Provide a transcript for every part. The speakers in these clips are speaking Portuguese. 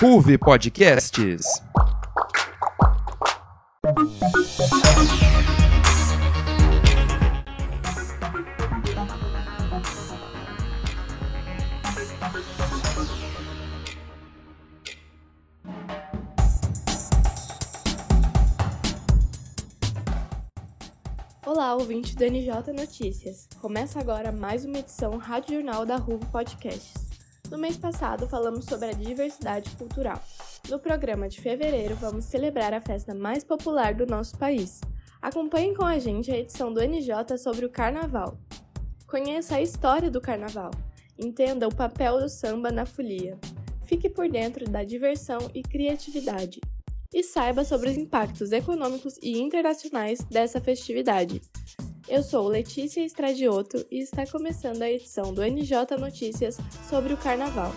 Ruve Podcasts. Ouvinte do NJ Notícias. Começa agora mais uma edição Rádio Jornal da Ruvo Podcasts. No mês passado, falamos sobre a diversidade cultural. No programa de fevereiro, vamos celebrar a festa mais popular do nosso país. Acompanhem com a gente a edição do NJ sobre o Carnaval. Conheça a história do Carnaval. Entenda o papel do samba na folia. Fique por dentro da diversão e criatividade e saiba sobre os impactos econômicos e internacionais dessa festividade. Eu sou Letícia Estradioto e está começando a edição do NJ Notícias sobre o Carnaval.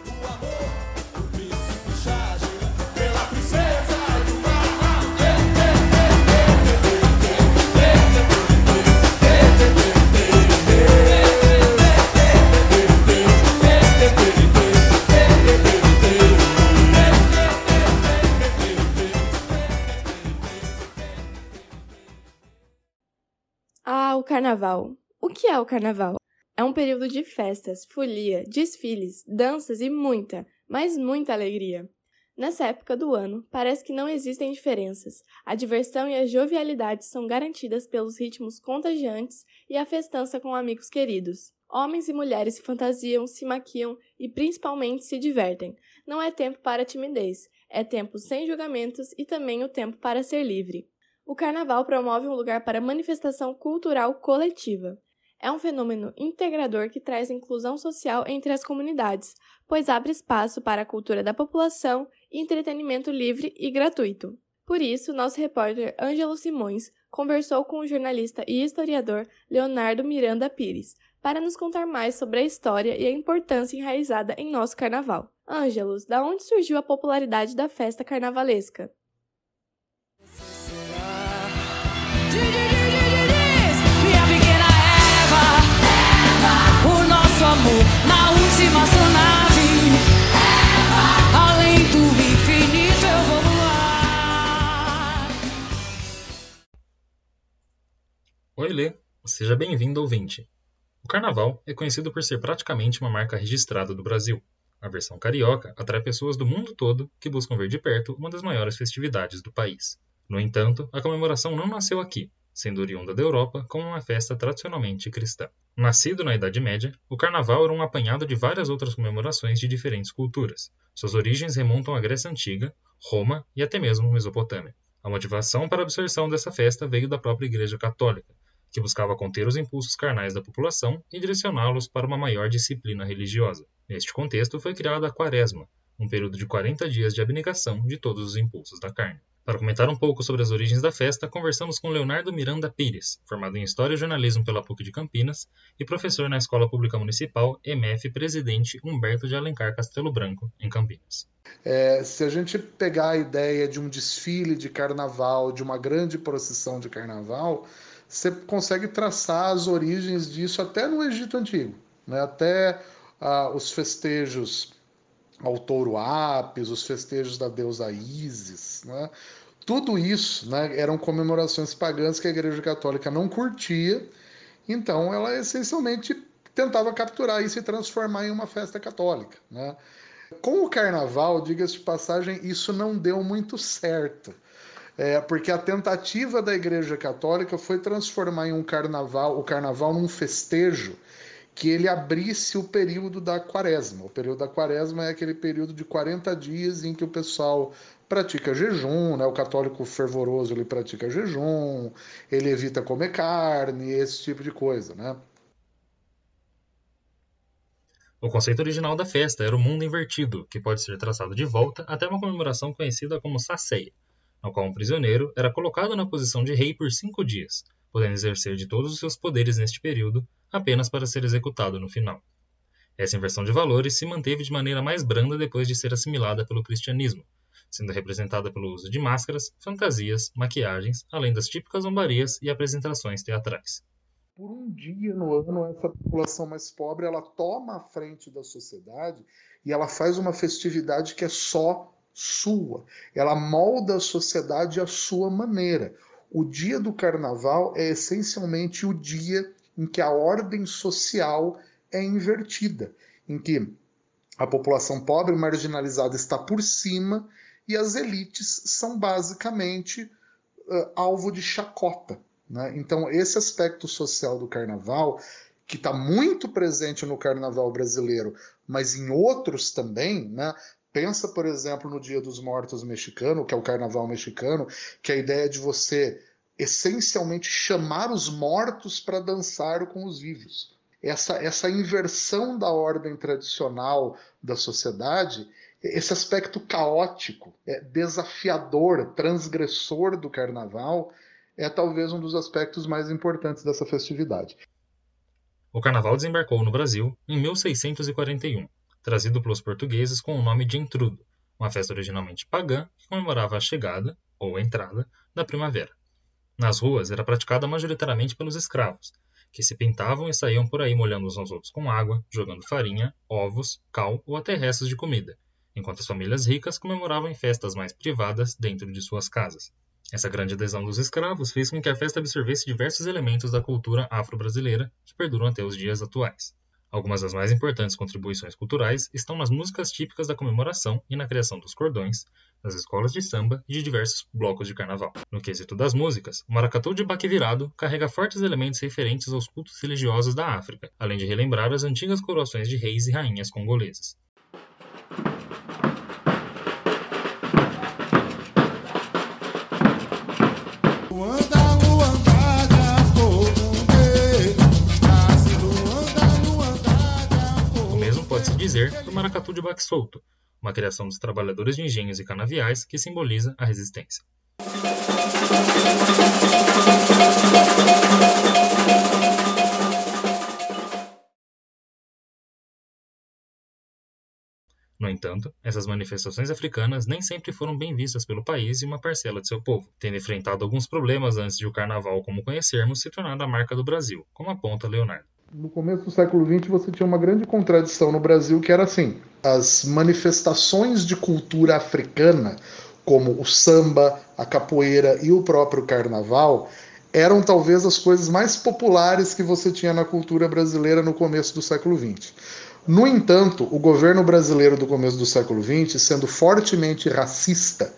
Carnaval. O que é o Carnaval? É um período de festas, folia, desfiles, danças e muita, mas muita alegria. Nessa época do ano, parece que não existem diferenças. A diversão e a jovialidade são garantidas pelos ritmos contagiantes e a festança com amigos queridos. Homens e mulheres se fantasiam, se maquiam e principalmente se divertem. Não é tempo para timidez, é tempo sem julgamentos e também o tempo para ser livre. O carnaval promove um lugar para manifestação cultural coletiva. É um fenômeno integrador que traz inclusão social entre as comunidades, pois abre espaço para a cultura da população e entretenimento livre e gratuito. Por isso, nosso repórter Ângelo Simões conversou com o jornalista e historiador Leonardo Miranda Pires para nos contar mais sobre a história e a importância enraizada em nosso carnaval. Ângelos, da onde surgiu a popularidade da festa carnavalesca? Lê. Seja bem-vindo, ouvinte. O carnaval é conhecido por ser praticamente uma marca registrada do Brasil. A versão carioca atrai pessoas do mundo todo que buscam ver de perto uma das maiores festividades do país. No entanto, a comemoração não nasceu aqui, sendo oriunda da Europa como uma festa tradicionalmente cristã. Nascido na Idade Média, o Carnaval era um apanhado de várias outras comemorações de diferentes culturas. Suas origens remontam à Grécia Antiga, Roma e até mesmo Mesopotâmia. A motivação para a absorção dessa festa veio da própria Igreja Católica, que buscava conter os impulsos carnais da população e direcioná-los para uma maior disciplina religiosa. Neste contexto foi criada a Quaresma, um período de 40 dias de abnegação de todos os impulsos da carne. Para comentar um pouco sobre as origens da festa, conversamos com Leonardo Miranda Pires, formado em História e Jornalismo pela PUC de Campinas e professor na Escola Pública Municipal MF Presidente Humberto de Alencar Castelo Branco, em Campinas. É, se a gente pegar a ideia de um desfile de carnaval, de uma grande procissão de carnaval, você consegue traçar as origens disso até no Egito Antigo, né? até ah, os festejos ao touro Apis, os festejos da deusa Ísis, né? Tudo isso né, eram comemorações pagãs que a Igreja Católica não curtia, então ela essencialmente tentava capturar isso e transformar em uma festa católica. Né? Com o carnaval, diga-se de passagem, isso não deu muito certo. É, porque a tentativa da Igreja Católica foi transformar em um carnaval, o carnaval num festejo que ele abrisse o período da quaresma. O período da quaresma é aquele período de 40 dias em que o pessoal pratica jejum, né? O católico fervoroso ele pratica jejum, ele evita comer carne, esse tipo de coisa, né? O conceito original da festa era o mundo invertido, que pode ser traçado de volta até uma comemoração conhecida como Saceia, no qual um prisioneiro era colocado na posição de rei por cinco dias, podendo exercer de todos os seus poderes neste período, apenas para ser executado no final. Essa inversão de valores se manteve de maneira mais branda depois de ser assimilada pelo cristianismo, sendo representada pelo uso de máscaras, fantasias, maquiagens, além das típicas zombarias e apresentações teatrais. por um dia no ano, essa população mais pobre ela toma a frente da sociedade e ela faz uma festividade que é só sua. Ela molda a sociedade à sua maneira. O dia do carnaval é essencialmente o dia em que a ordem social é invertida, em que a população pobre e marginalizada está por cima e as elites são basicamente uh, alvo de chacota. Né? Então, esse aspecto social do carnaval, que está muito presente no carnaval brasileiro, mas em outros também, né? Pensa, por exemplo, no Dia dos Mortos mexicano, que é o carnaval mexicano, que é a ideia de você essencialmente chamar os mortos para dançar com os vivos. Essa, essa inversão da ordem tradicional da sociedade, esse aspecto caótico, é, desafiador, transgressor do carnaval, é talvez um dos aspectos mais importantes dessa festividade. O carnaval desembarcou no Brasil em 1641, trazido pelos portugueses com o nome de Intrudo, uma festa originalmente pagã que comemorava a chegada, ou entrada, da primavera. Nas ruas era praticada majoritariamente pelos escravos, que se pintavam e saíam por aí molhando uns aos outros com água, jogando farinha, ovos, cal ou até restos de comida, enquanto as famílias ricas comemoravam em festas mais privadas dentro de suas casas. Essa grande adesão dos escravos fez com que a festa absorvesse diversos elementos da cultura afro-brasileira que perduram até os dias atuais. Algumas das mais importantes contribuições culturais estão nas músicas típicas da comemoração e na criação dos cordões, das escolas de samba e de diversos blocos de carnaval. No quesito das músicas, o maracatu de baque virado carrega fortes elementos referentes aos cultos religiosos da África, além de relembrar as antigas coroações de reis e rainhas congolesas. Dizer do maracatu de baque solto, uma criação dos trabalhadores de engenhos e canaviais que simboliza a resistência. No entanto, essas manifestações africanas nem sempre foram bem vistas pelo país e uma parcela de seu povo, tendo enfrentado alguns problemas antes de o carnaval como conhecermos se tornar a marca do Brasil, como aponta Leonardo no começo do século XX você tinha uma grande contradição no Brasil que era assim: as manifestações de cultura africana, como o samba, a capoeira e o próprio carnaval, eram talvez as coisas mais populares que você tinha na cultura brasileira no começo do século XX. No entanto, o governo brasileiro do começo do século XX, sendo fortemente racista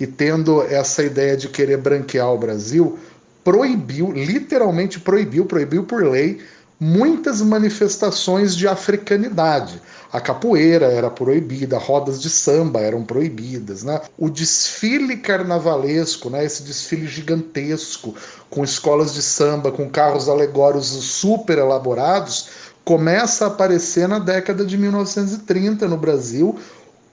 e tendo essa ideia de querer branquear o Brasil, proibiu, literalmente proibiu, proibiu por lei muitas manifestações de africanidade. A capoeira era proibida, rodas de samba eram proibidas, né? O desfile carnavalesco, né? Esse desfile gigantesco com escolas de samba, com carros alegóricos super elaborados, começa a aparecer na década de 1930 no Brasil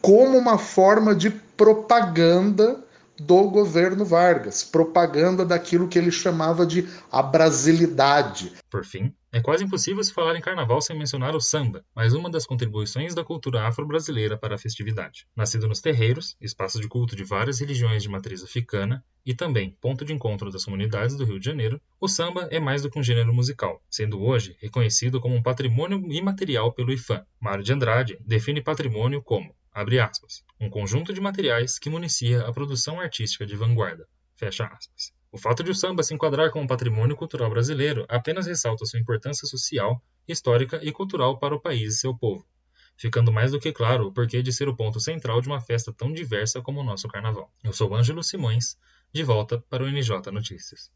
como uma forma de propaganda do governo Vargas, propaganda daquilo que ele chamava de a brasilidade. Por fim, é quase impossível se falar em carnaval sem mencionar o samba, mais uma das contribuições da cultura afro-brasileira para a festividade. Nascido nos terreiros, espaços de culto de várias religiões de matriz africana, e também ponto de encontro das comunidades do Rio de Janeiro, o samba é mais do que um gênero musical, sendo hoje reconhecido como um patrimônio imaterial pelo IFAM. Mário de Andrade define patrimônio como abre aspas, um conjunto de materiais que municia a produção artística de vanguarda, fecha aspas. O fato de o samba se enquadrar como patrimônio cultural brasileiro apenas ressalta sua importância social, histórica e cultural para o país e seu povo, ficando mais do que claro o porquê de ser o ponto central de uma festa tão diversa como o nosso carnaval. Eu sou Ângelo Simões, de volta para o NJ Notícias.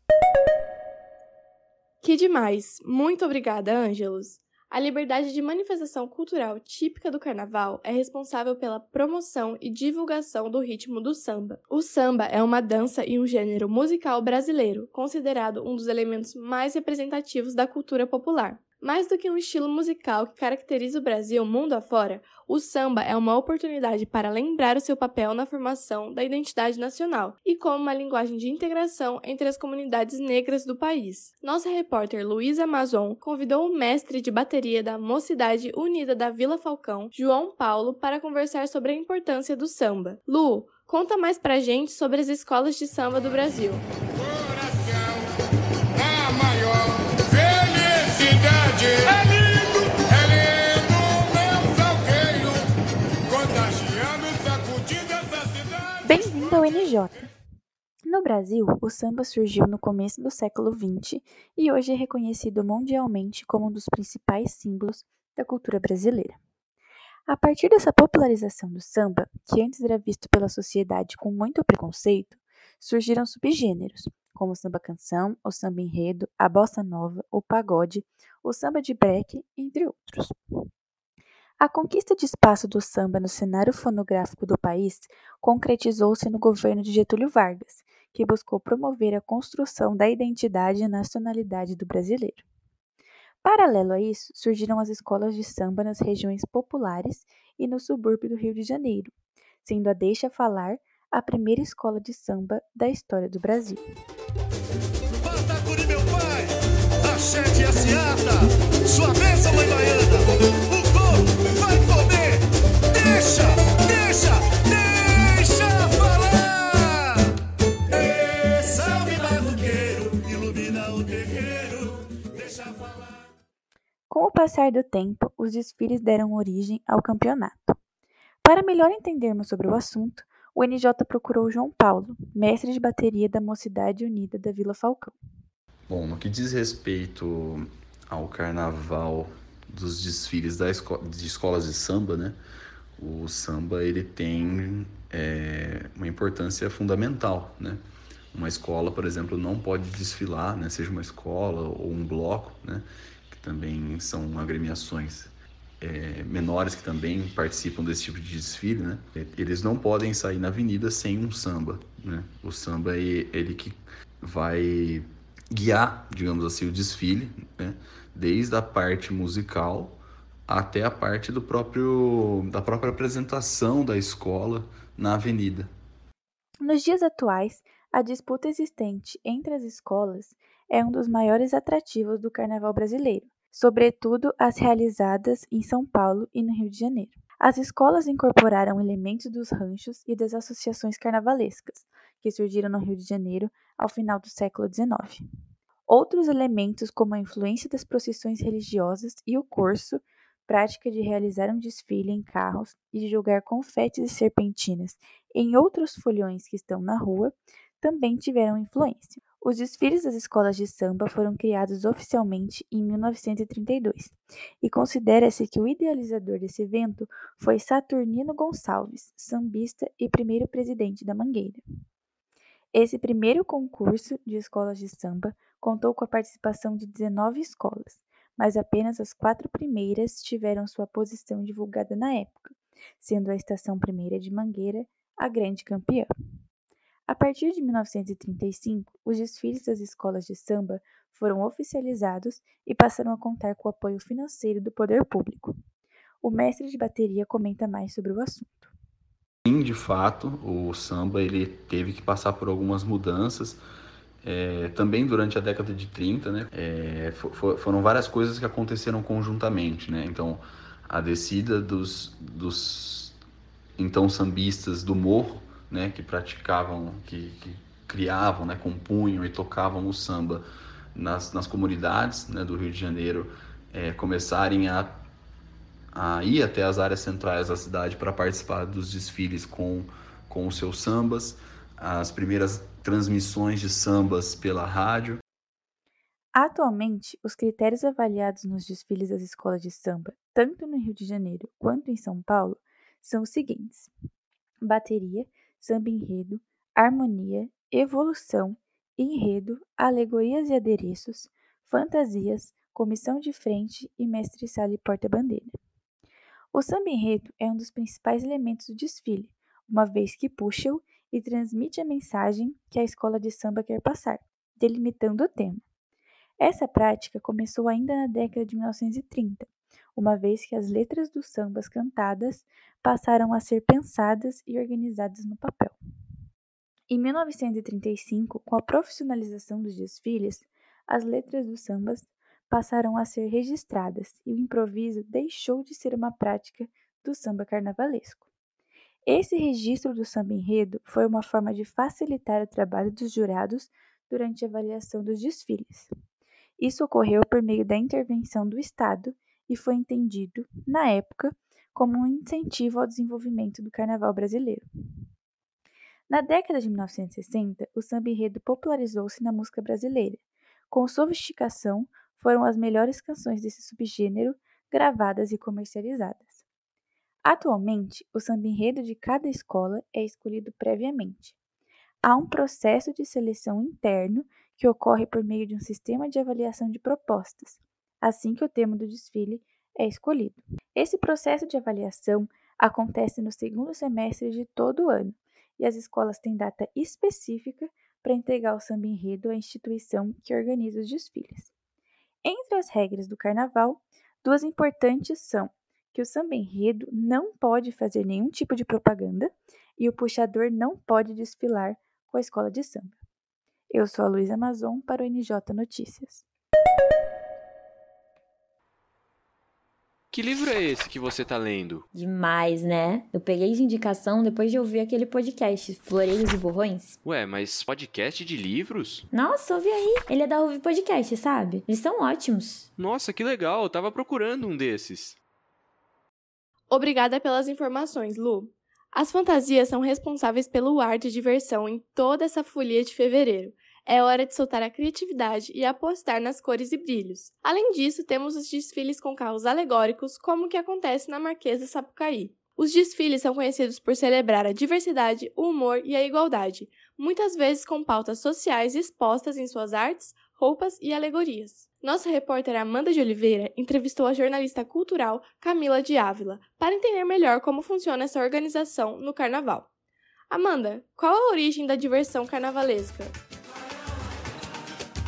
Que demais! Muito obrigada, Ângelos! A liberdade de manifestação cultural típica do carnaval é responsável pela promoção e divulgação do ritmo do samba. O samba é uma dança e um gênero musical brasileiro, considerado um dos elementos mais representativos da cultura popular. Mais do que um estilo musical que caracteriza o Brasil mundo afora, o samba é uma oportunidade para lembrar o seu papel na formação da identidade nacional e como uma linguagem de integração entre as comunidades negras do país. Nossa repórter Luísa Amazon convidou o mestre de bateria da Mocidade Unida da Vila Falcão, João Paulo, para conversar sobre a importância do samba. Lu, conta mais pra gente sobre as escolas de samba do Brasil. No Brasil, o samba surgiu no começo do século XX e hoje é reconhecido mundialmente como um dos principais símbolos da cultura brasileira. A partir dessa popularização do samba, que antes era visto pela sociedade com muito preconceito, surgiram subgêneros, como o samba canção, o samba enredo, a bossa nova, o pagode, o samba de break, entre outros. A conquista de espaço do samba no cenário fonográfico do país concretizou-se no governo de Getúlio Vargas, que buscou promover a construção da identidade e nacionalidade do brasileiro. Paralelo a isso, surgiram as escolas de samba nas regiões populares e no subúrbio do Rio de Janeiro, sendo a Deixa Falar a primeira escola de samba da história do Brasil. Meu pai, a sua bênção, mãe baiana. Com o passar do tempo, os desfiles deram origem ao campeonato. Para melhor entendermos sobre o assunto, o NJ procurou João Paulo, mestre de bateria da Mocidade Unida da Vila Falcão. Bom, no que diz respeito ao carnaval dos desfiles da de escolas de samba, né? O samba ele tem é, uma importância fundamental, né? Uma escola, por exemplo, não pode desfilar, né? Seja uma escola ou um bloco, né? Também são agremiações é, menores que também participam desse tipo de desfile, né? Eles não podem sair na avenida sem um samba, né? O samba é ele que vai guiar, digamos assim, o desfile, né? desde a parte musical até a parte do próprio da própria apresentação da escola na avenida. Nos dias atuais, a disputa existente entre as escolas é um dos maiores atrativos do carnaval brasileiro, sobretudo as realizadas em São Paulo e no Rio de Janeiro. As escolas incorporaram elementos dos ranchos e das associações carnavalescas, que surgiram no Rio de Janeiro ao final do século XIX. Outros elementos, como a influência das procissões religiosas e o corso, prática de realizar um desfile em carros e de jogar confetes e serpentinas em outros folhões que estão na rua, também tiveram influência. Os desfiles das escolas de samba foram criados oficialmente em 1932 e considera-se que o idealizador desse evento foi Saturnino Gonçalves, sambista e primeiro presidente da Mangueira. Esse primeiro concurso de escolas de samba contou com a participação de 19 escolas, mas apenas as quatro primeiras tiveram sua posição divulgada na época, sendo a Estação Primeira de Mangueira a grande campeã. A partir de 1935, os desfiles das escolas de samba foram oficializados e passaram a contar com o apoio financeiro do poder público. O mestre de bateria comenta mais sobre o assunto. Sim, de fato, o samba ele teve que passar por algumas mudanças é, também durante a década de 30, né, é, for, foram várias coisas que aconteceram conjuntamente. Né? Então, a descida dos, dos então sambistas do morro, né, que praticavam, que, que criavam, né, compunham e tocavam o samba nas, nas comunidades né, do Rio de Janeiro, é, começarem a, a ir até as áreas centrais da cidade para participar dos desfiles com, com os seus sambas as primeiras transmissões de sambas pela rádio. Atualmente, os critérios avaliados nos desfiles das escolas de samba, tanto no Rio de Janeiro quanto em São Paulo, são os seguintes: bateria, samba enredo, harmonia, evolução, enredo, alegorias e adereços, fantasias, comissão de frente e mestre-sala e porta-bandeira. O samba enredo é um dos principais elementos do desfile, uma vez que puxa-o e transmite a mensagem que a escola de samba quer passar, delimitando o tema. Essa prática começou ainda na década de 1930, uma vez que as letras dos sambas cantadas passaram a ser pensadas e organizadas no papel. Em 1935, com a profissionalização dos desfiles, as letras dos sambas passaram a ser registradas e o improviso deixou de ser uma prática do samba carnavalesco. Esse registro do samba enredo foi uma forma de facilitar o trabalho dos jurados durante a avaliação dos desfiles. Isso ocorreu por meio da intervenção do Estado e foi entendido, na época, como um incentivo ao desenvolvimento do carnaval brasileiro. Na década de 1960, o samba enredo popularizou-se na música brasileira. Com sofisticação, foram as melhores canções desse subgênero gravadas e comercializadas. Atualmente, o samba enredo de cada escola é escolhido previamente. Há um processo de seleção interno que ocorre por meio de um sistema de avaliação de propostas, assim que o tema do desfile é escolhido. Esse processo de avaliação acontece no segundo semestre de todo ano e as escolas têm data específica para entregar o samba enredo à instituição que organiza os desfiles. Entre as regras do carnaval, duas importantes são que o samba enredo não pode fazer nenhum tipo de propaganda e o puxador não pode desfilar com a escola de samba. Eu sou a Luísa Amazon para o NJ Notícias. Que livro é esse que você tá lendo? Demais, né? Eu peguei de indicação depois de ouvir aquele podcast, Floreiros e Borrões. Ué, mas podcast de livros? Nossa, ouve aí. Ele é da Ouve Podcast, sabe? Eles são ótimos. Nossa, que legal, eu tava procurando um desses. Obrigada pelas informações, Lu. As fantasias são responsáveis pelo ar de diversão em toda essa folia de fevereiro. É hora de soltar a criatividade e apostar nas cores e brilhos. Além disso, temos os desfiles com carros alegóricos, como o que acontece na Marquesa Sapucaí. Os desfiles são conhecidos por celebrar a diversidade, o humor e a igualdade, muitas vezes com pautas sociais expostas em suas artes, roupas e alegorias. Nossa repórter Amanda de Oliveira entrevistou a jornalista cultural Camila de Ávila para entender melhor como funciona essa organização no carnaval. Amanda, qual a origem da diversão carnavalesca?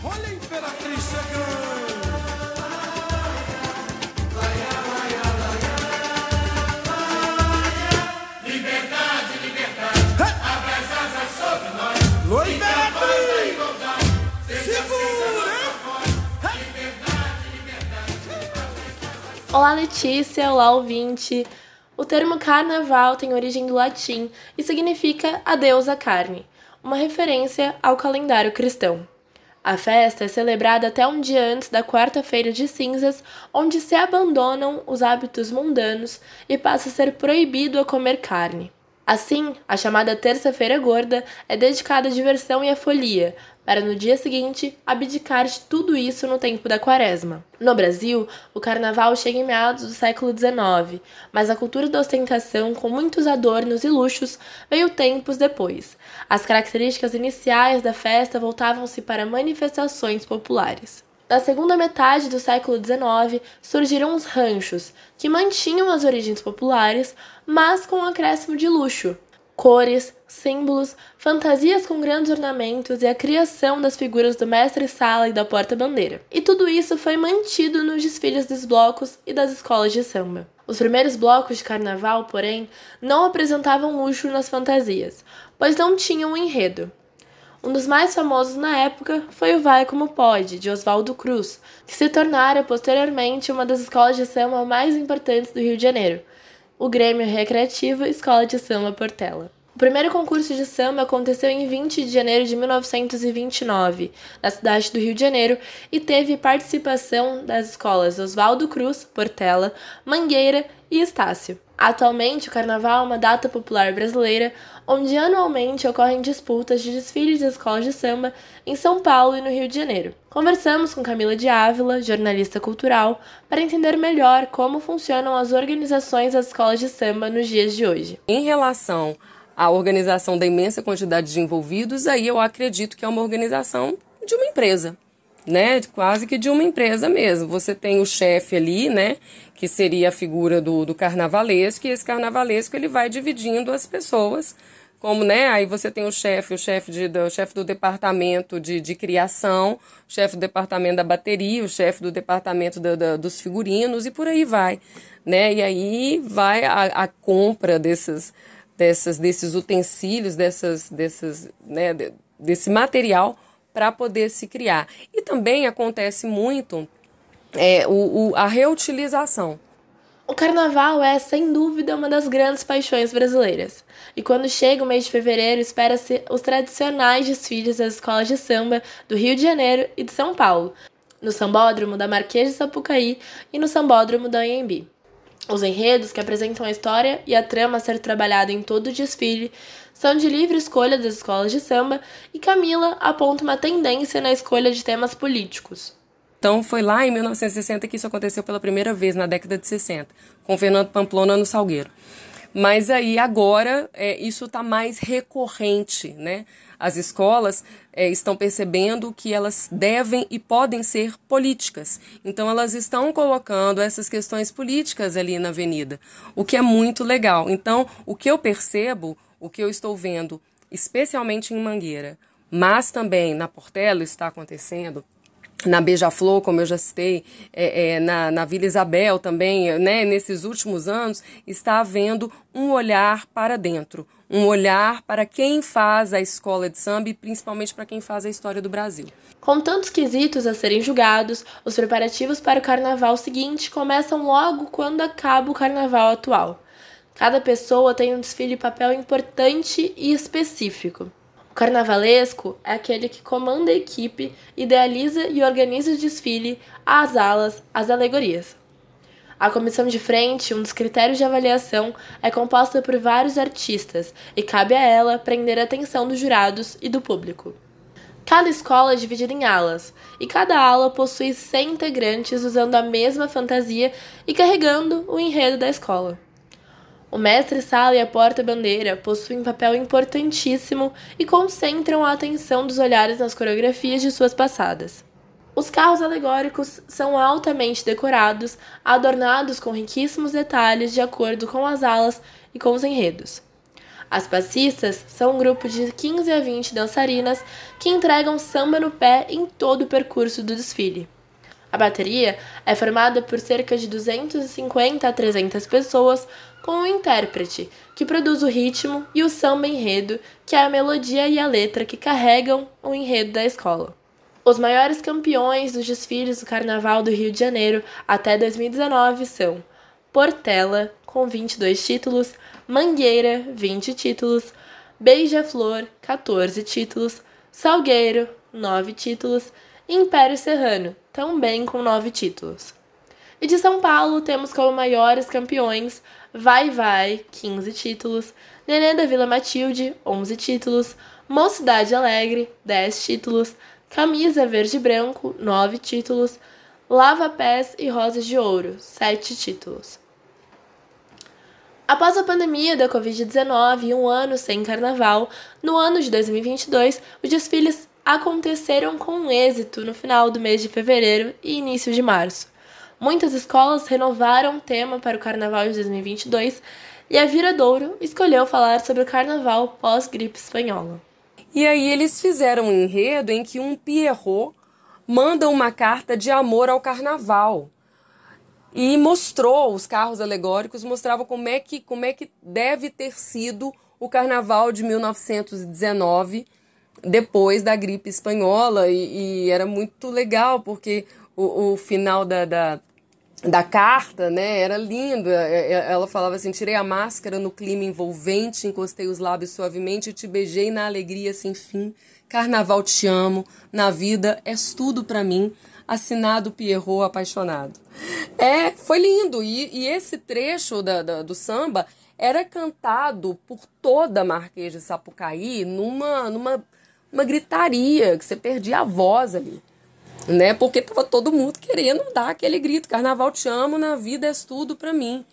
Olha a Imperatriz chegando! Olá, Letícia! Olá, ouvinte! O termo carnaval tem origem do latim e significa a deusa carne, uma referência ao calendário cristão. A festa é celebrada até um dia antes da quarta-feira de cinzas, onde se abandonam os hábitos mundanos e passa a ser proibido a comer carne. Assim, a chamada Terça-feira Gorda é dedicada à diversão e à folia, para no dia seguinte abdicar de tudo isso no tempo da quaresma. No Brasil, o carnaval chega em meados do século XIX, mas a cultura da ostentação, com muitos adornos e luxos, veio tempos depois. As características iniciais da festa voltavam-se para manifestações populares. Na segunda metade do século XIX, surgiram os ranchos, que mantinham as origens populares, mas com um acréscimo de luxo, cores, símbolos, fantasias com grandes ornamentos e a criação das figuras do mestre-sala e da porta-bandeira. E tudo isso foi mantido nos desfiles dos blocos e das escolas de samba. Os primeiros blocos de carnaval, porém, não apresentavam luxo nas fantasias, pois não tinham um enredo. Um dos mais famosos na época foi o Vai Como Pode, de Oswaldo Cruz, que se tornara posteriormente uma das escolas de samba mais importantes do Rio de Janeiro, o Grêmio Recreativo Escola de Samba Portela. O primeiro concurso de samba aconteceu em 20 de janeiro de 1929, na cidade do Rio de Janeiro, e teve participação das escolas Oswaldo Cruz, Portela, Mangueira e Estácio. Atualmente, o carnaval é uma data popular brasileira onde anualmente ocorrem disputas de desfiles de escolas de samba em São Paulo e no Rio de Janeiro. Conversamos com Camila de Ávila, jornalista cultural, para entender melhor como funcionam as organizações das escolas de samba nos dias de hoje. Em relação à organização da imensa quantidade de envolvidos, aí eu acredito que é uma organização de uma empresa né? Quase que de uma empresa mesmo. Você tem o chefe ali, né? Que seria a figura do, do carnavalesco, e esse carnavalesco ele vai dividindo as pessoas. Como, né? Aí você tem o chefe, o chefe de, do chefe do departamento de, de criação, o chefe do departamento da bateria, o chefe do departamento da, dos figurinos e por aí vai, né? E aí vai a, a compra desses, dessas, desses utensílios, dessas, dessas, né? Desse material para poder se criar. E também acontece muito é, o, o, a reutilização. O carnaval é, sem dúvida, uma das grandes paixões brasileiras. E quando chega o mês de fevereiro, espera-se os tradicionais desfiles das escolas de samba do Rio de Janeiro e de São Paulo, no Sambódromo da Marquês de Sapucaí e no Sambódromo da Anhembi. Os enredos, que apresentam a história e a trama a ser trabalhada em todo o desfile, são de livre escolha das escolas de samba e Camila aponta uma tendência na escolha de temas políticos. Então foi lá em 1960 que isso aconteceu pela primeira vez, na década de 60, com Fernando Pamplona no Salgueiro. Mas aí agora é, isso está mais recorrente, né? As escolas é, estão percebendo que elas devem e podem ser políticas. Então elas estão colocando essas questões políticas ali na avenida, o que é muito legal. Então o que eu percebo, o que eu estou vendo, especialmente em Mangueira, mas também na Portela está acontecendo, na Beija-Flor, como eu já citei, é, é, na, na Vila Isabel também, né, nesses últimos anos, está havendo um olhar para dentro, um olhar para quem faz a escola de samba e principalmente para quem faz a história do Brasil. Com tantos quesitos a serem julgados, os preparativos para o carnaval seguinte começam logo quando acaba o carnaval atual. Cada pessoa tem um desfile papel importante e específico carnavalesco é aquele que comanda a equipe, idealiza e organiza o desfile, as alas, as alegorias. A comissão de frente, um dos critérios de avaliação, é composta por vários artistas e cabe a ela prender a atenção dos jurados e do público. Cada escola é dividida em alas, e cada ala possui 100 integrantes usando a mesma fantasia e carregando o enredo da escola. O mestre-sala e a porta-bandeira possuem papel importantíssimo e concentram a atenção dos olhares nas coreografias de suas passadas. Os carros alegóricos são altamente decorados, adornados com riquíssimos detalhes de acordo com as alas e com os enredos. As passistas são um grupo de 15 a 20 dançarinas que entregam samba no pé em todo o percurso do desfile. A bateria é formada por cerca de 250 a 300 pessoas com o intérprete, que produz o ritmo, e o samba enredo, que é a melodia e a letra que carregam o enredo da escola. Os maiores campeões dos desfiles do Carnaval do Rio de Janeiro até 2019 são Portela, com 22 títulos, Mangueira, 20 títulos, Beija-Flor, 14 títulos, Salgueiro, 9 títulos, Império Serrano, também com 9 títulos. E de São Paulo temos como maiores campeões Vai Vai, 15 títulos, Nenê da Vila Matilde, 11 títulos, Mocidade Alegre, 10 títulos, Camisa Verde e Branco, 9 títulos, Lava Pés e Rosas de Ouro, 7 títulos. Após a pandemia da Covid-19 e um ano sem carnaval, no ano de 2022, os desfiles aconteceram com êxito no final do mês de fevereiro e início de março. Muitas escolas renovaram o tema para o Carnaval de 2022 e a Viradouro escolheu falar sobre o Carnaval pós-gripe espanhola. E aí eles fizeram um enredo em que um Pierrot manda uma carta de amor ao Carnaval e mostrou os carros alegóricos mostrava como é que como é que deve ter sido o Carnaval de 1919 depois da gripe espanhola e, e era muito legal porque o, o final da, da, da, carta, né, era lindo. É, é, ela falava assim: tirei a máscara no clima envolvente, encostei os lábios suavemente e te beijei na alegria sem fim. Carnaval te amo, na vida és tudo para mim. Assinado Pierrot apaixonado. É, foi lindo. E, e esse trecho da, da, do samba era cantado por toda a Marquês de Sapucaí numa, numa uma gritaria, que você perdia a voz ali. Né? Porque tava todo mundo querendo dar aquele grito: Carnaval te amo, na vida és tudo para mim.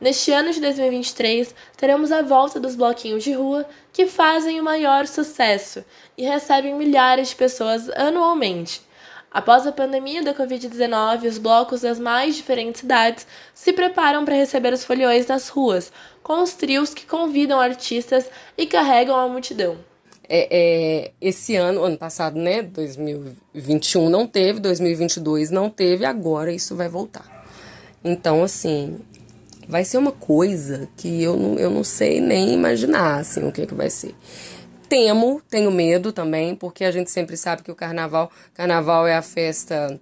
Neste ano de 2023, teremos a volta dos bloquinhos de rua que fazem o maior sucesso e recebem milhares de pessoas anualmente. Após a pandemia da Covid-19, os blocos das mais diferentes cidades se preparam para receber os foliões nas ruas, com os trios que convidam artistas e carregam a multidão é, é, esse ano, ano passado, né, 2021 não teve, 2022 não teve, agora isso vai voltar. Então, assim, vai ser uma coisa que eu não, eu não sei nem imaginar, assim, o que, que vai ser. Temo, tenho medo também, porque a gente sempre sabe que o carnaval, carnaval é a festa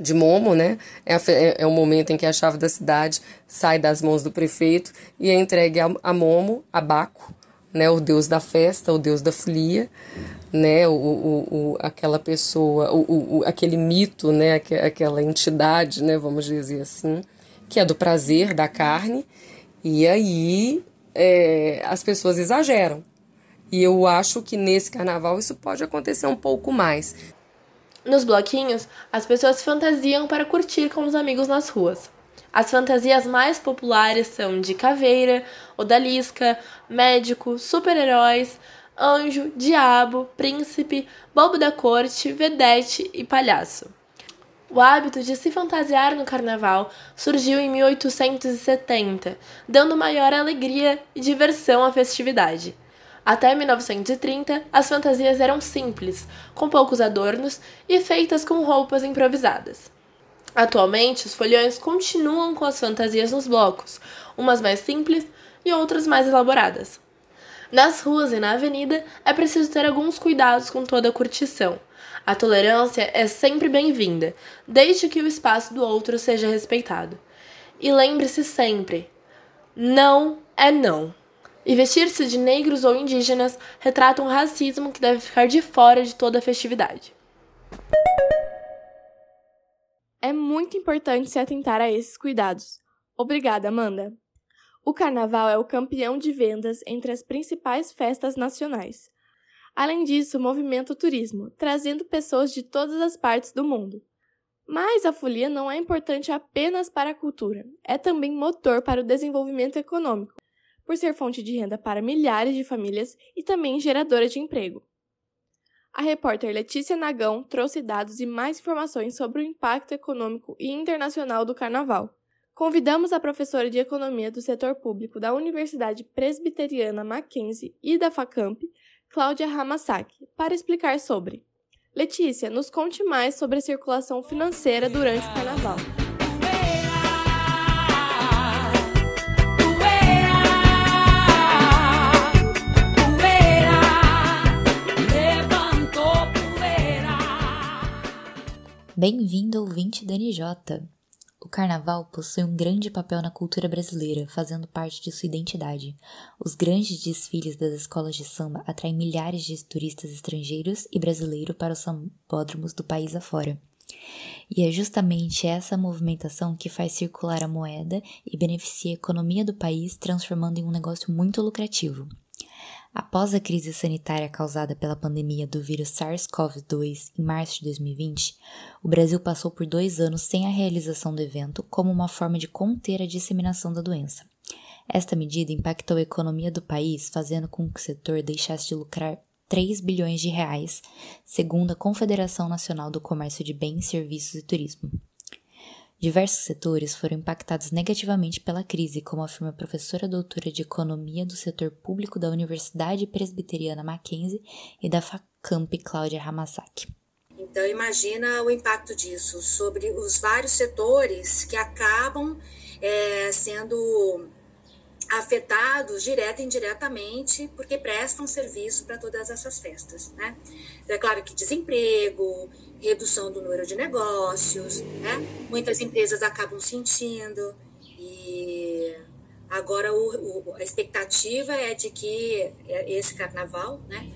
de Momo, né? É, a, é, é, o momento em que a chave da cidade sai das mãos do prefeito e é entregue a, a Momo, a Baco, né, o deus da festa, o deus da folia, né, o, o, o aquela pessoa, o, o, aquele mito, né, aquela entidade, né, vamos dizer assim, que é do prazer da carne, e aí é, as pessoas exageram. E eu acho que nesse carnaval isso pode acontecer um pouco mais. Nos bloquinhos, as pessoas fantasiam para curtir com os amigos nas ruas. As fantasias mais populares são de caveira, odalisca, médico, super-heróis, anjo, diabo, príncipe, bobo da corte, vedete e palhaço. O hábito de se fantasiar no carnaval surgiu em 1870, dando maior alegria e diversão à festividade. Até 1930, as fantasias eram simples, com poucos adornos e feitas com roupas improvisadas. Atualmente, os folhões continuam com as fantasias nos blocos, umas mais simples e outras mais elaboradas. Nas ruas e na avenida, é preciso ter alguns cuidados com toda a curtição. A tolerância é sempre bem-vinda, desde que o espaço do outro seja respeitado. E lembre-se sempre: não é não. E vestir-se de negros ou indígenas retrata um racismo que deve ficar de fora de toda a festividade. É muito importante se atentar a esses cuidados. Obrigada, Amanda. O carnaval é o campeão de vendas entre as principais festas nacionais. Além disso, movimenta o turismo, trazendo pessoas de todas as partes do mundo. Mas a folia não é importante apenas para a cultura, é também motor para o desenvolvimento econômico, por ser fonte de renda para milhares de famílias e também geradora de emprego. A repórter Letícia Nagão trouxe dados e mais informações sobre o impacto econômico e internacional do carnaval. Convidamos a professora de Economia do Setor Público da Universidade Presbiteriana Mackenzie e da FACAMP, Cláudia Hamasaki, para explicar sobre. Letícia, nos conte mais sobre a circulação financeira durante o carnaval. Bem-vindo, ouvinte da NJ. O carnaval possui um grande papel na cultura brasileira, fazendo parte de sua identidade. Os grandes desfiles das escolas de samba atraem milhares de turistas estrangeiros e brasileiros para os sambódromos do país afora. E é justamente essa movimentação que faz circular a moeda e beneficia a economia do país, transformando em um negócio muito lucrativo. Após a crise sanitária causada pela pandemia do vírus SARS-CoV-2 em março de 2020, o Brasil passou por dois anos sem a realização do evento como uma forma de conter a disseminação da doença. Esta medida impactou a economia do país, fazendo com que o setor deixasse de lucrar 3 bilhões de reais, segundo a Confederação Nacional do Comércio de Bens, Serviços e Turismo. Diversos setores foram impactados negativamente pela crise, como afirma a professora doutora de Economia do Setor Público da Universidade Presbiteriana Mackenzie e da FACAMP Cláudia Hamasaki. Então imagina o impacto disso sobre os vários setores que acabam é, sendo afetados direta e indiretamente porque prestam serviço para todas essas festas, né? É claro que desemprego, redução do número de negócios, né? Muitas empresas acabam sentindo e agora o, o, a expectativa é de que esse carnaval, né?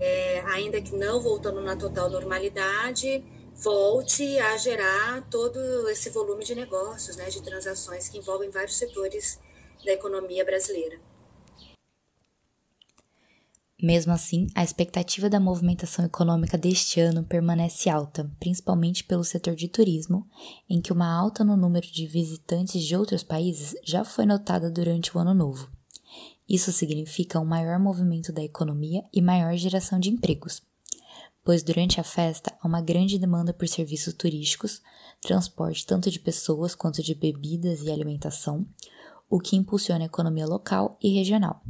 É, ainda que não voltando na total normalidade, volte a gerar todo esse volume de negócios, né? De transações que envolvem vários setores da economia brasileira. Mesmo assim, a expectativa da movimentação econômica deste ano permanece alta, principalmente pelo setor de turismo, em que uma alta no número de visitantes de outros países já foi notada durante o ano novo. Isso significa um maior movimento da economia e maior geração de empregos, pois durante a festa há uma grande demanda por serviços turísticos, transporte tanto de pessoas quanto de bebidas e alimentação, o que impulsiona a economia local e regional.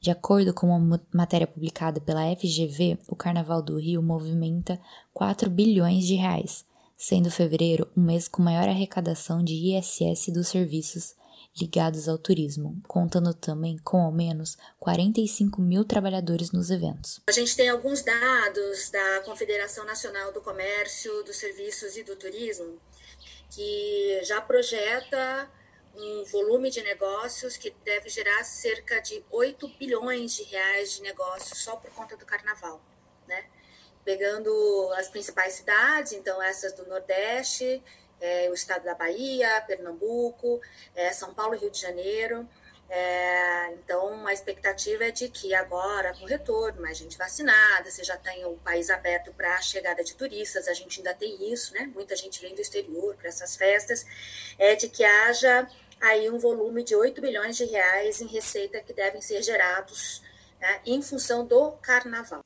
De acordo com uma matéria publicada pela FGV, o Carnaval do Rio movimenta 4 bilhões de reais, sendo fevereiro um mês com maior arrecadação de ISS dos serviços ligados ao turismo, contando também com ao menos 45 mil trabalhadores nos eventos. A gente tem alguns dados da Confederação Nacional do Comércio, dos Serviços e do Turismo que já projeta um volume de negócios que deve gerar cerca de 8 bilhões de reais de negócios só por conta do carnaval, né? Pegando as principais cidades, então essas do Nordeste é, o estado da Bahia, Pernambuco, é, São Paulo Rio de Janeiro. É, então, a expectativa é de que agora, com o retorno, mais gente vacinada, você já tem o país aberto para a chegada de turistas, a gente ainda tem isso, né? Muita gente vem do exterior para essas festas, é de que haja aí um volume de 8 bilhões de reais em receita que devem ser gerados né, em função do carnaval.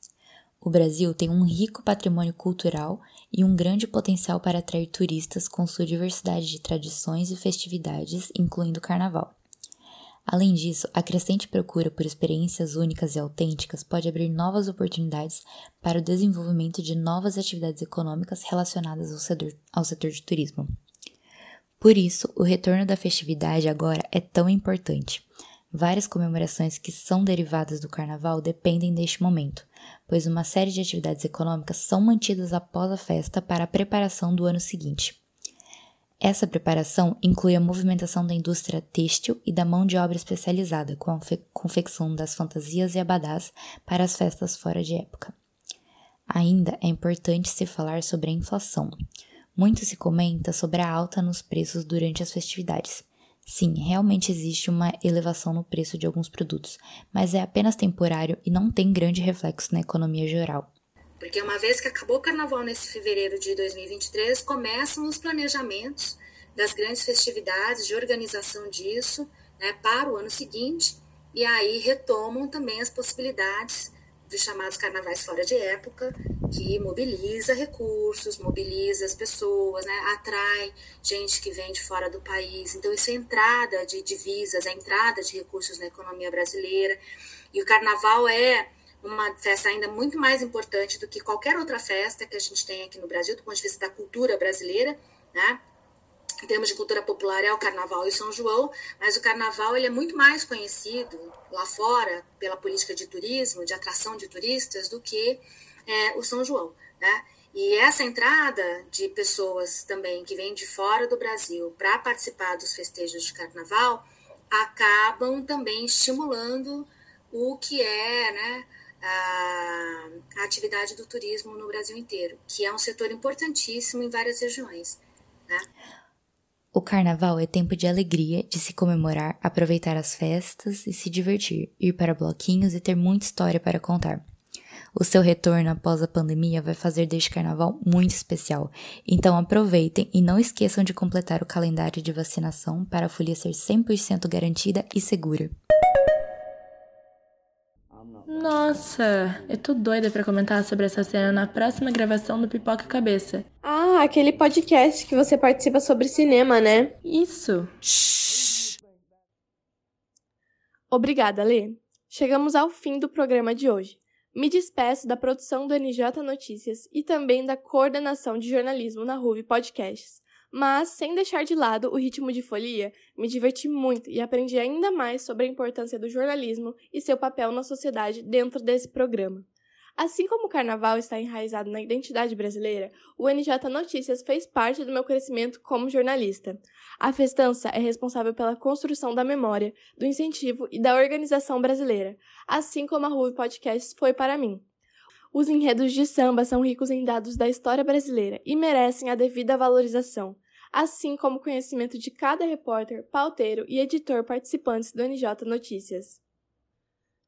O Brasil tem um rico patrimônio cultural e um grande potencial para atrair turistas com sua diversidade de tradições e festividades, incluindo o carnaval. Além disso, a crescente procura por experiências únicas e autênticas pode abrir novas oportunidades para o desenvolvimento de novas atividades econômicas relacionadas ao setor, ao setor de turismo. Por isso, o retorno da festividade agora é tão importante. Várias comemorações que são derivadas do carnaval dependem deste momento, pois uma série de atividades econômicas são mantidas após a festa para a preparação do ano seguinte. Essa preparação inclui a movimentação da indústria têxtil e da mão de obra especializada, com a confecção das fantasias e abadás para as festas fora de época. Ainda é importante se falar sobre a inflação. Muito se comenta sobre a alta nos preços durante as festividades. Sim, realmente existe uma elevação no preço de alguns produtos, mas é apenas temporário e não tem grande reflexo na economia geral. Porque uma vez que acabou o carnaval nesse fevereiro de 2023, começam os planejamentos das grandes festividades, de organização disso né, para o ano seguinte, e aí retomam também as possibilidades dos chamados carnavais fora de época, que mobiliza recursos, mobiliza as pessoas, né, atrai gente que vem de fora do país. Então, isso é entrada de divisas, é entrada de recursos na economia brasileira. E o carnaval é uma festa ainda muito mais importante do que qualquer outra festa que a gente tem aqui no Brasil, do ponto de vista da cultura brasileira, né? Em termos de cultura popular é o Carnaval e São João, mas o Carnaval ele é muito mais conhecido lá fora pela política de turismo, de atração de turistas, do que é, o São João, né? E essa entrada de pessoas também que vêm de fora do Brasil para participar dos festejos de Carnaval acabam também estimulando o que é, né? A, a atividade do turismo no Brasil inteiro, que é um setor importantíssimo em várias regiões. Né? O carnaval é tempo de alegria, de se comemorar, aproveitar as festas e se divertir, ir para bloquinhos e ter muita história para contar. O seu retorno após a pandemia vai fazer deste carnaval muito especial, então aproveitem e não esqueçam de completar o calendário de vacinação para a folia ser 100% garantida e segura. Nossa, eu tô doida para comentar sobre essa cena na próxima gravação do Pipoca Cabeça. Ah, aquele podcast que você participa sobre cinema, né? Isso. Obrigada, Lê. Chegamos ao fim do programa de hoje. Me despeço da produção do NJ Notícias e também da coordenação de jornalismo na Ruve Podcasts. Mas, sem deixar de lado o ritmo de folia, me diverti muito e aprendi ainda mais sobre a importância do jornalismo e seu papel na sociedade dentro desse programa. Assim como o carnaval está enraizado na identidade brasileira, o NJ Notícias fez parte do meu crescimento como jornalista. A festança é responsável pela construção da memória, do incentivo e da organização brasileira, assim como a Ruve Podcasts foi para mim. Os enredos de samba são ricos em dados da história brasileira e merecem a devida valorização assim como o conhecimento de cada repórter, pauteiro e editor participantes do NJ Notícias.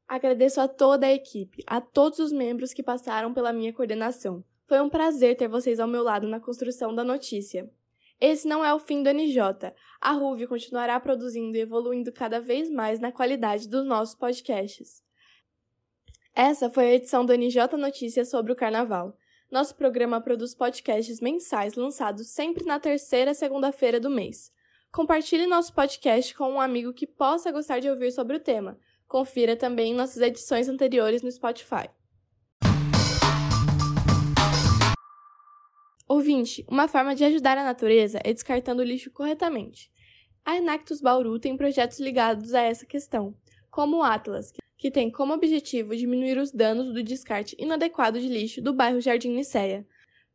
Agradeço a toda a equipe, a todos os membros que passaram pela minha coordenação. Foi um prazer ter vocês ao meu lado na construção da notícia. Esse não é o fim do NJ. A RUV continuará produzindo e evoluindo cada vez mais na qualidade dos nossos podcasts. Essa foi a edição do NJ Notícias sobre o Carnaval. Nosso programa produz podcasts mensais lançados sempre na terceira segunda-feira do mês. Compartilhe nosso podcast com um amigo que possa gostar de ouvir sobre o tema. Confira também nossas edições anteriores no Spotify. Ouvinte, uma forma de ajudar a natureza é descartando o lixo corretamente. A Enactus Bauru tem projetos ligados a essa questão, como o Atlas, que tem como objetivo diminuir os danos do descarte inadequado de lixo do bairro Jardim Niceia.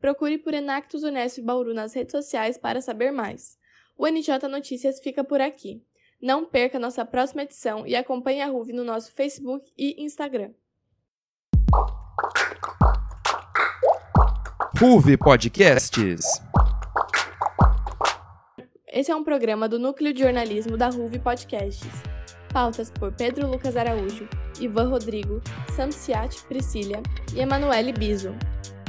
Procure por Enactus Unesp Bauru nas redes sociais para saber mais. O NJ Notícias fica por aqui. Não perca nossa próxima edição e acompanhe a RUV no nosso Facebook e Instagram. RUV Podcasts. Esse é um programa do Núcleo de Jornalismo da RUV Podcasts. Pautas por Pedro Lucas Araújo, Ivan Rodrigo, Samsiat Priscila e Emanuele Biso.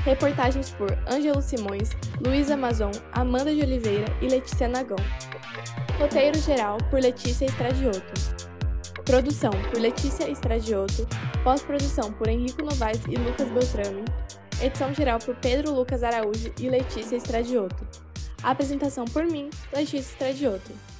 Reportagens por Ângelo Simões, Luísa Amazon, Amanda de Oliveira e Letícia Nagão. Roteiro geral por Letícia Estradioto. Produção por Letícia Estradioto. Pós-produção por Henrico Novaes e Lucas Beltrame. Edição geral por Pedro Lucas Araújo e Letícia Estradioto. Apresentação por mim, Letícia Estradioto.